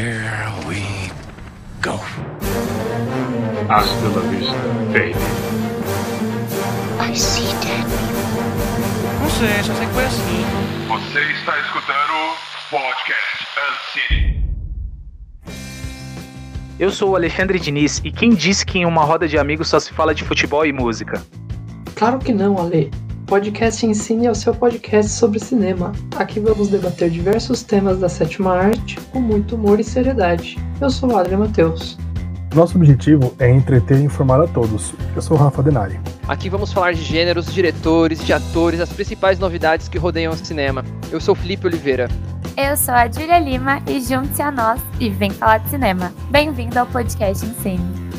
Here we go. Hasta la vista, baby. I see dead people. Não sei, só sei que foi assim. Você está escutando Podcast Uncity. Eu sou o Alexandre Diniz e quem disse que em uma roda de amigos só se fala de futebol e música? Claro que não, Ale. Podcast Ensine é o seu podcast sobre cinema. Aqui vamos debater diversos temas da sétima arte com muito humor e seriedade. Eu sou o Adriano Matheus. Nosso objetivo é entreter e informar a todos. Eu sou o Rafa Denari. Aqui vamos falar de gêneros, diretores, de atores, as principais novidades que rodeiam o cinema. Eu sou o Felipe Oliveira. Eu sou a Julia Lima e junte-se a nós e vem falar de cinema. Bem-vindo ao podcast Ensine.